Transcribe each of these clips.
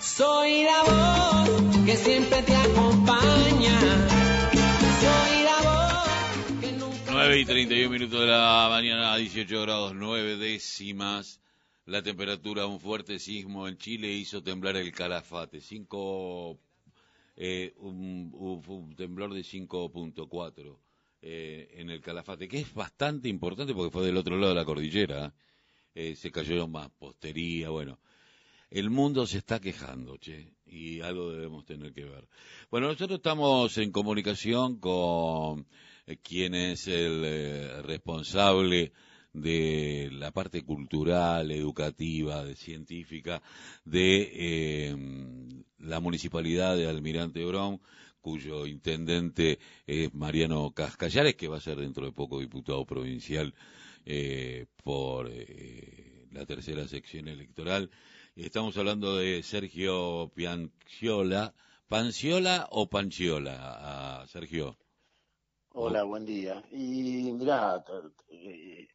Soy la voz que siempre te acompaña. Soy la voz que nunca... 9 y 31 minutos de la mañana, 18 grados 9 décimas. La temperatura, un fuerte sismo en Chile hizo temblar el calafate. Cinco, eh, un, un- un temblor de 5.4 eh, en el calafate, que es bastante importante porque fue del otro lado de la cordillera. Eh, se cayó más postería, bueno. El mundo se está quejando, che, y algo debemos tener que ver. Bueno, nosotros estamos en comunicación con eh, quien es el eh, responsable de la parte cultural, educativa, de científica de eh, la municipalidad de Almirante Brown, cuyo intendente es Mariano Cascallares, que va a ser dentro de poco diputado provincial eh, por eh, la tercera sección electoral. Estamos hablando de Sergio Pianciola. ¿Panciola o Panciola, ah, Sergio? Hola, buen día. Y mirá, eh,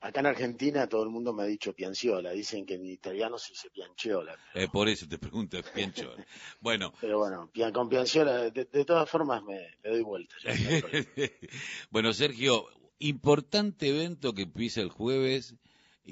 acá en Argentina todo el mundo me ha dicho pianciola, dicen que en italiano se dice pianciola, Eh, por eso te pregunto, Pianciola. Bueno, pero bueno, con pianciola, de, de todas formas me, doy vuelta. no bueno, Sergio, importante evento que empieza el jueves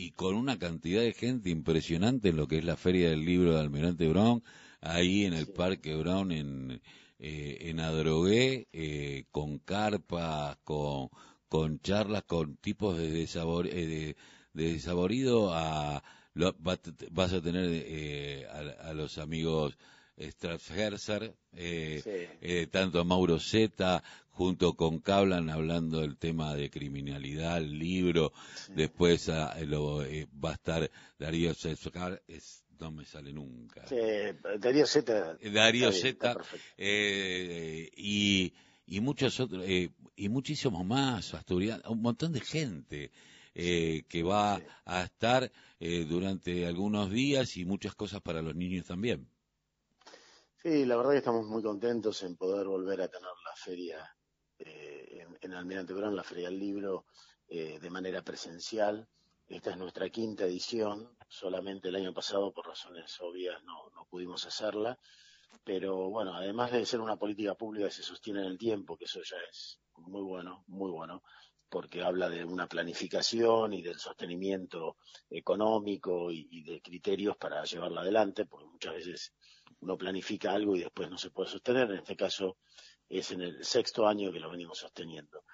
y con una cantidad de gente impresionante en lo que es la Feria del Libro de Almirante Brown, ahí en el Sí. Parque Brown en, eh, en Adrogué, eh, con carpas, con, con charlas, con tipos de, desabor, eh, de, de desaborido a... lo- va- vas a tener eh, a, a los amigos Strasherzer, eh, Sí. eh, tanto a Mauro Zeta junto con Cablan hablando del tema de criminalidad, el libro, Sí. después ah, lo, eh, va a estar Darío Zeta, es, no me sale nunca. Sí, Darío Z. Eh, Darío Zeta eh, y, y muchos otros, eh, y muchísimos más, un montón de gente eh, que va a estar eh, durante algunos días y muchas cosas para los niños también. Sí, la verdad que estamos muy contentos en poder volver a tener la feria eh, en, Almirante Brown, la Feria del Libro, eh, de manera presencial. Esta es nuestra quinta edición, solamente el año pasado por razones obvias no, no pudimos hacerla, pero bueno, además de ser una política pública que se sostiene en el tiempo, que eso ya es muy bueno, muy bueno, porque habla de una planificación y del sostenimiento económico y, y de criterios para llevarla adelante, porque muchas veces uno planifica algo y después no se puede sostener. En este caso es en el sexto año que lo venimos sosteniendo.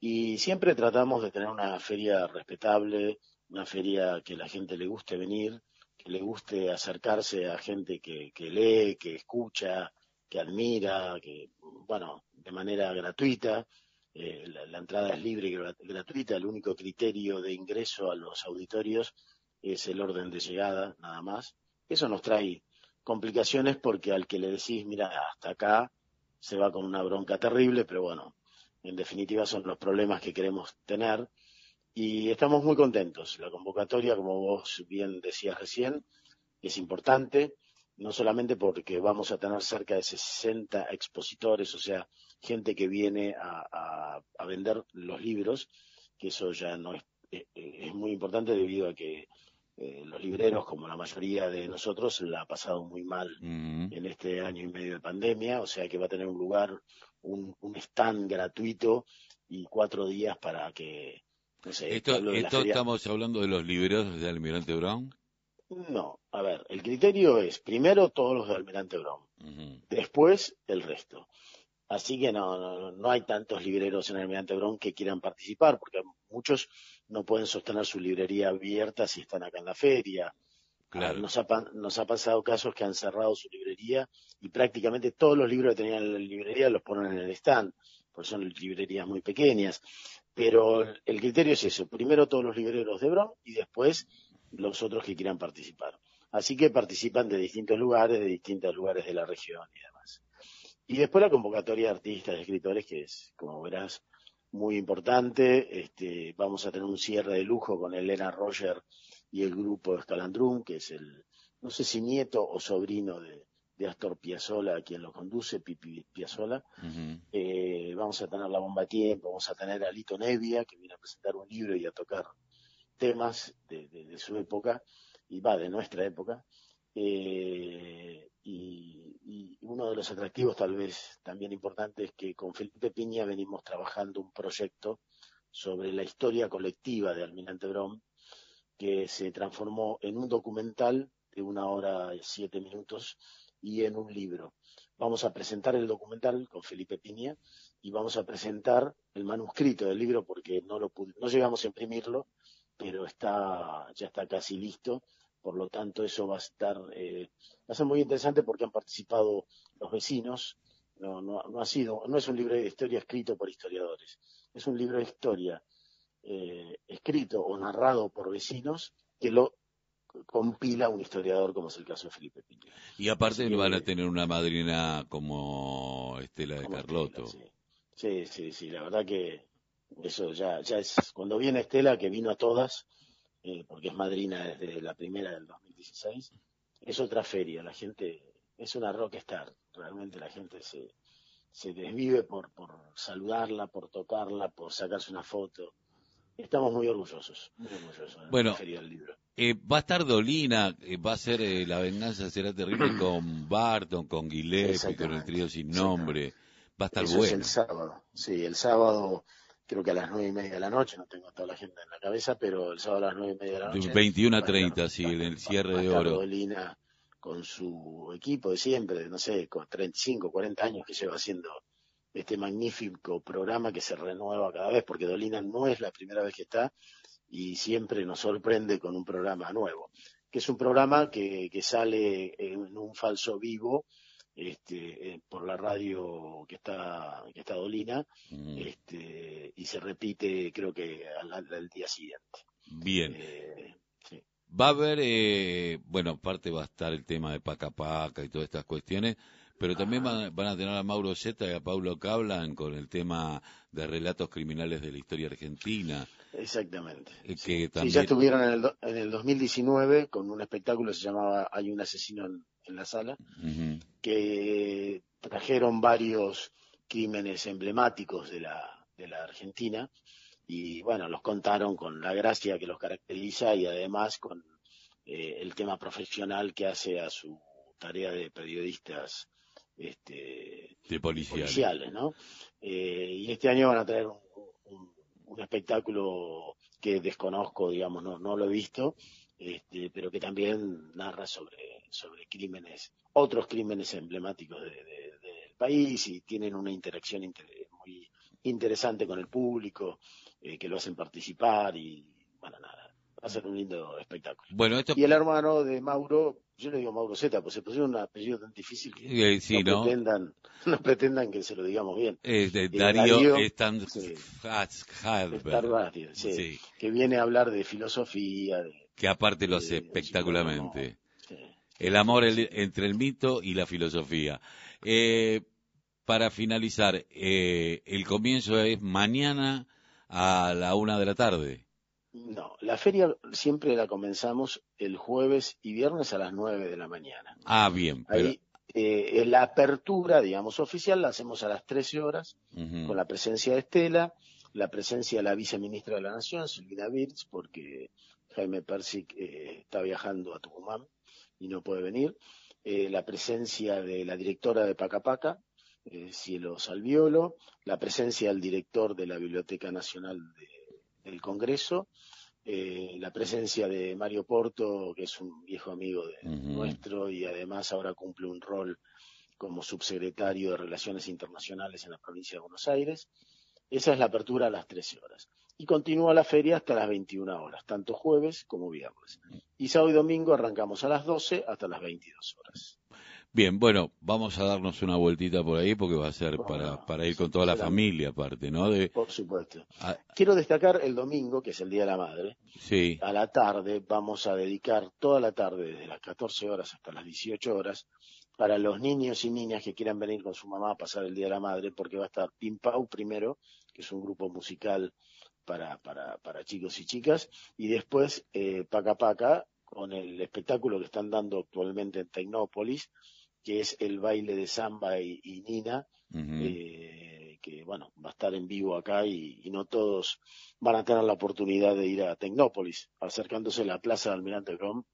Y siempre tratamos de tener una feria respetable, una feria que la gente le guste venir, que le guste acercarse a gente que, que lee, que escucha, que admira, que, bueno, de manera gratuita. Eh, la, entrada es libre y gra- gratuita. El único criterio de ingreso a los auditorios es el orden de llegada, nada más. Eso nos trae complicaciones porque al que le decís, mira, hasta acá se va con una bronca terrible, pero bueno, en definitiva son los problemas que queremos tener y estamos muy contentos. La convocatoria, como vos bien decías recién, es importante, no solamente porque vamos a tener cerca de 60 expositores, o sea, gente que viene a, a- vender los libros, que eso ya no es, eh, eh, es muy importante debido a que eh, los libreros, como la mayoría de nosotros, la ha pasado muy mal Mm. en este año y medio de pandemia, o sea que va a tener un lugar, un, un stand gratuito y cuatro días para que, no sé, Esto, feria- estamos hablando de los libreros de Almirante Brown. No, a ver, el criterio es primero todos los de Almirante Brown, después el resto. Así que no, no, no hay tantos libreros en Almirante Brown que quieran participar, porque muchos no pueden sostener su librería abierta si están acá en la feria. Claro. Ah, Nos ha, nos ha pasado casos que han cerrado su librería y prácticamente todos los libros que tenían en la librería los ponen en el stand, porque son librerías muy pequeñas. Pero el criterio es eso, primero todos los libreros de Brown y después los otros que quieran participar. Así que participan de distintos lugares, de distintos lugares de la región y demás. Y después la convocatoria de artistas y escritores, que es, como verás, muy importante. Este, vamos a tener un cierre de lujo con Elena Roger y el grupo Escalandrum, que es el, no sé si nieto o sobrino de, de Astor Piazzolla, quien lo conduce, Pipi Piazzolla. Eh, vamos a tener la bomba tiempo, vamos a tener a Lito Nevia, que viene a presentar un libro y a tocar temas de, de- de su época, y va, de nuestra época. Eh, uno de los atractivos tal vez también importantes es que con Felipe Piña venimos trabajando un proyecto sobre la historia colectiva de Almirante Brom, que se transformó en un documental de una hora y siete minutos y en un libro. Vamos a presentar el documental con Felipe Piña y vamos a presentar el manuscrito del libro porque no lo no llegamos a imprimirlo, pero está ya está casi listo. Por lo tanto, eso va a estar eh, va a ser muy interesante porque han participado los vecinos. No, no, no ha sido no es un libro de historia escrito por historiadores, es un libro de historia eh, escrito o narrado por vecinos que lo compila un historiador como es el caso de Felipe Piña. Y aparte van a tener una madrina como Estela de Carlotto. sí. sí, sí, la verdad que eso ya, ya es, cuando viene Estela, que vino a todas, eh, porque es madrina desde la primera del 2016, es otra feria, la gente, es una rockstar, realmente la gente se, se desvive por, por saludarla, por tocarla, por sacarse una foto. Estamos muy orgullosos, muy orgullosos bueno, la feria del libro. Eh, va a estar Dolina, eh, va a ser eh, La venganza será terrible con Barton, con Gillespie, con el trío sin nombre. Va a estar Eso bueno. Es el sábado, sí, el sábado creo que a las nueve y media de la noche, no tengo toda la gente en la cabeza, pero el sábado a las nueve y media de la noche. 21 a 30, sí, en el cierre de oro. Dolina con su equipo de siempre, no sé, con 35, 40 años que lleva haciendo este magnífico programa que se renueva cada vez, porque Dolina no es la primera vez que está, y siempre nos sorprende con un programa nuevo, que es un programa que, que sale en un falso vivo este, eh, por la radio que está, que está Dolina mm. este, y se repite creo que al, al día siguiente. Bien. Eh, sí. Va a haber, eh, bueno, aparte va a estar el tema de Paca Paca y todas estas cuestiones, pero también van, van, a tener a Mauro Zeta y a Paulo Cablan con el tema de relatos criminales de la historia argentina. Exactamente. Eh, que sí. ya estuvieron en el, en el 2019 con un espectáculo que se llamaba Hay un asesino en, en la sala, uh -huh. Que trajeron varios crímenes emblemáticos de la, de la Argentina y bueno, los contaron con la gracia que los caracteriza y además con eh, el tema profesional que hace a su tarea de periodistas este, de policiales. policiales ¿no? Eh, y este año van a traer un, un, un, espectáculo que desconozco, digamos, no, no lo he visto, este, pero que también narra sobre, sobre crímenes, otros crímenes emblemáticos de, de, del país y tienen una interacción inter, muy interesante con el público, eh, que lo hacen participar y, bueno, nada, va a ser un lindo espectáculo. Bueno, esto... Y el hermano de Mauro, yo le digo Mauro Zeta, pues se pusieron un apellido tan difícil que eh, sí, no, ¿no? Pretendan, no pretendan que se lo digamos bien. Eh, de Darío, Darío sí, sí, sí, que viene a hablar de filosofía. De, que aparte lo hace espectacularmente. El amor el, entre el mito y la filosofía. Eh, para finalizar, eh, el comienzo es mañana a la una de la tarde. No, la feria siempre la comenzamos el jueves y viernes a las nueve de la mañana. Ah, bien. Pero... Ahí, eh, la apertura, digamos, oficial la hacemos a las 13 horas, uh -huh. con la presencia de Estela, la presencia de la viceministra de la Nación, Silvina Birz, porque Jaime Persic eh, está viajando a Tucumán y no puede venir, eh, la presencia de la directora de Pacapaca, eh, Cielo Salviolo, la presencia del director de la Biblioteca Nacional de, del Congreso, eh, la presencia de Mario Porto, que es un viejo amigo de, uh -huh. nuestro y además ahora cumple un rol como subsecretario de Relaciones Internacionales en la provincia de Buenos Aires. Esa es la apertura a las 13 horas. Y continúa la feria hasta las 21 horas, tanto jueves como viernes. Y sábado y domingo arrancamos a las 12 hasta las 22 horas. Bien, bueno, vamos a darnos una vueltita por ahí porque va a ser para, para ir con toda la familia aparte, ¿no? De... Por supuesto. A... Quiero destacar el domingo, que es el Día de la Madre. Sí. A la tarde vamos a dedicar toda la tarde, desde las 14 horas hasta las 18 horas, para los niños y niñas que quieran venir con su mamá a pasar el Día de la Madre, porque va a estar Pim Pau primero, que es un grupo musical para, para, para chicos y chicas, y después eh, Paca Paca, con el espectáculo que están dando actualmente en Tecnópolis, que es el baile de samba y, y Nina, uh -huh. eh, que bueno, va a estar en vivo acá y, y, no todos van a tener la oportunidad de ir a Tecnópolis, acercándose a la plaza de Almirante Brom,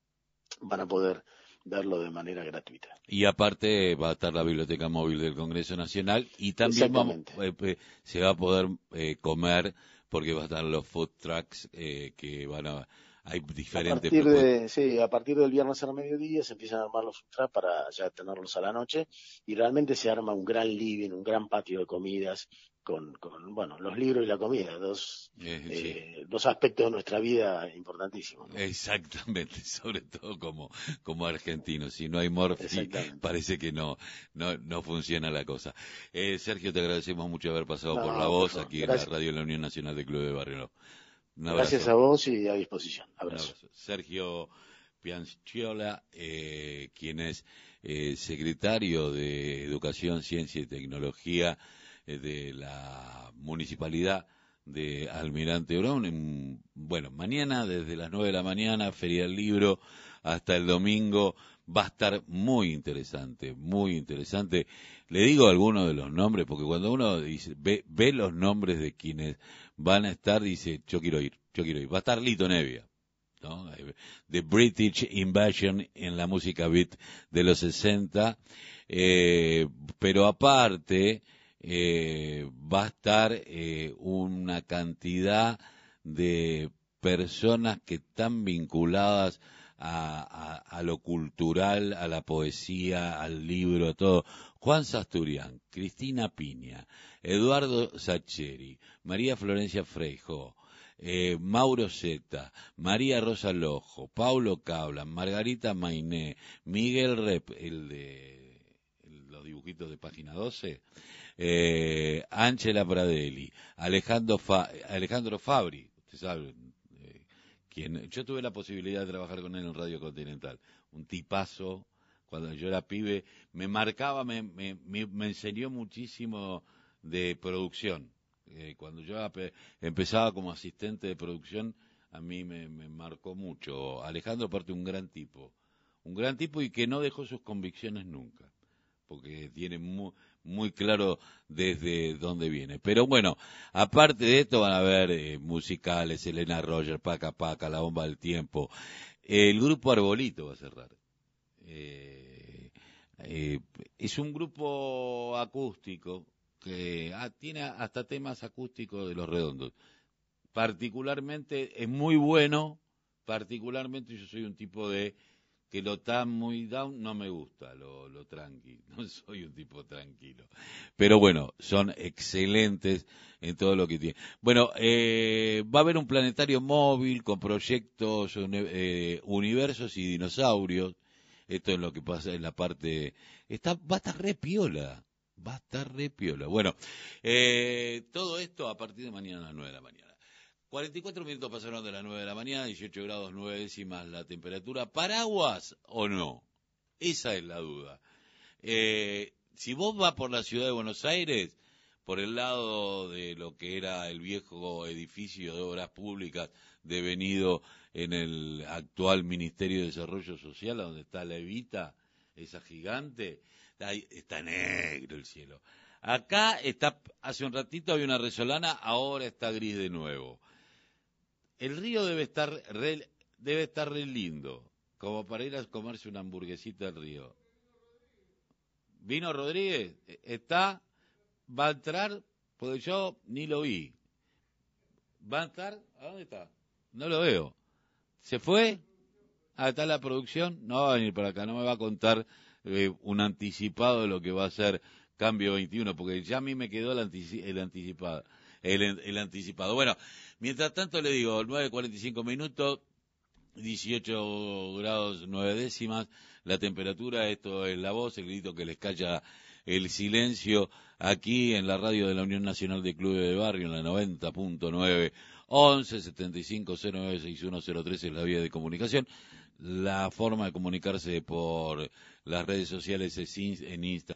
van a poder verlo de manera gratuita. Y aparte va a estar la biblioteca móvil del Congreso Nacional y también vamos- eh, eh, se va a poder eh, comer porque va a estar los food trucks eh, que van a hay A diferentes partir propuestas. de, sí, a partir del viernes al mediodía se empiezan a armar los trucks para ya tenerlos a la noche y realmente se arma un gran living, un gran patio de comidas con, con bueno, los libros y la comida, dos, Eh, sí. eh, dos aspectos de nuestra vida importantísimos. ¿no? Exactamente, sobre todo como, como argentinos. Si no hay morfi, parece que no, no, no funciona la cosa. Eh, Sergio, te agradecemos mucho haber pasado No, por la voz aquí en la radio de la Unión Nacional de Club de Barrio. Gracias a vos y a disposición. Abrazo. abrazo. Sergio Pianciola, eh, quien es eh, secretario de Educación, Ciencia y Tecnología eh, de la Municipalidad de Almirante Brown. En- bueno, mañana desde las 9 de la mañana, Feria del Libro, hasta el domingo. Va a estar muy interesante, muy interesante. Le digo algunos de los nombres, porque cuando uno dice, ve, ve los nombres de quienes van a estar, dice, yo quiero ir, yo quiero ir. Va a estar Lito Nevia. ¿no? The British Invasion en la música beat de los 60, eh, pero aparte eh, va a estar eh, una cantidad de personas que están vinculadas a, a- a lo cultural, a la poesía, al libro, a todo. Juan Sasturian, Cristina Piña, Eduardo Sacheri, María Florencia Freijo, eh, Mauro Zeta, María Rosa Lojo, Paulo Cablan, Margarita Mainé, Miguel Rep, el de los dibujitos de página 12, eh, Ángela Pradelli, Alejandro, Fa- Alejandro Fabri, usted sabe, eh, yo tuve la posibilidad de trabajar con él en Radio Continental, un tipazo, cuando yo era pibe, me marcaba, me, me, me- enseñó muchísimo de producción. Eh, cuando yo empezaba como asistente de producción, a mí me, me marcó mucho. Alejandro, aparte, un gran tipo. Un gran tipo y que no dejó sus convicciones nunca. Porque tiene muy, muy claro desde dónde viene. Pero bueno, aparte de esto van a haber eh, musicales, Elena Roger, Paca Paca, La Bomba del Tiempo. El grupo Arbolito va a cerrar. Eh, eh, es un grupo acústico que ah, tiene hasta temas acústicos de los redondos. Particularmente es muy bueno, particularmente yo soy un tipo de que lo tan muy down no me gusta, lo, lo tranqui, no soy un tipo tranquilo. Pero bueno, son excelentes en todo lo que tienen. Bueno, eh, va a haber un planetario móvil con proyectos, eh, universos y dinosaurios. Esto es lo que pasa en la parte... Está, va a estar re piola. Va a estar re piola. Bueno, eh, todo esto a partir de mañana a las 9 de la mañana. 44 minutos pasaron de las 9 de la mañana, 18 grados 9 décimas la temperatura. ¿Paraguas o no? Esa es la duda. Eh, si vos vas por la ciudad de Buenos Aires, por el lado de lo que era el viejo edificio de obras públicas devenido en el actual Ministerio de Desarrollo Social, donde está la Evita, esa gigante, ahí está negro el cielo. Acá está, hace un ratito había una resolana, ahora está gris de nuevo. El río debe estar re, debe estar re lindo, como para ir a comerse una hamburguesita al río. ¿Vino Rodríguez? ¿E- ¿Está? ¿Va a entrar? Porque yo ni lo vi. ¿Va a entrar? ¿A dónde está? No lo veo. ¿Se fue? Ah, está la producción. No va a venir para acá, no me va a contar eh, un anticipado de lo que va a ser Cambio 21, porque ya a mí me quedó el, antici- el anticipado. El, el anticipado. Bueno, mientras tanto le digo, 9.45 minutos, 18 grados 9 décimas, la temperatura, esto es la voz, el grito que les calla el silencio aquí en la radio de la Unión Nacional de Clubes de Barrio, en la 90.9, 11 75 09 6103 es la vía de comunicación. La forma de comunicarse por las redes sociales es en Instagram.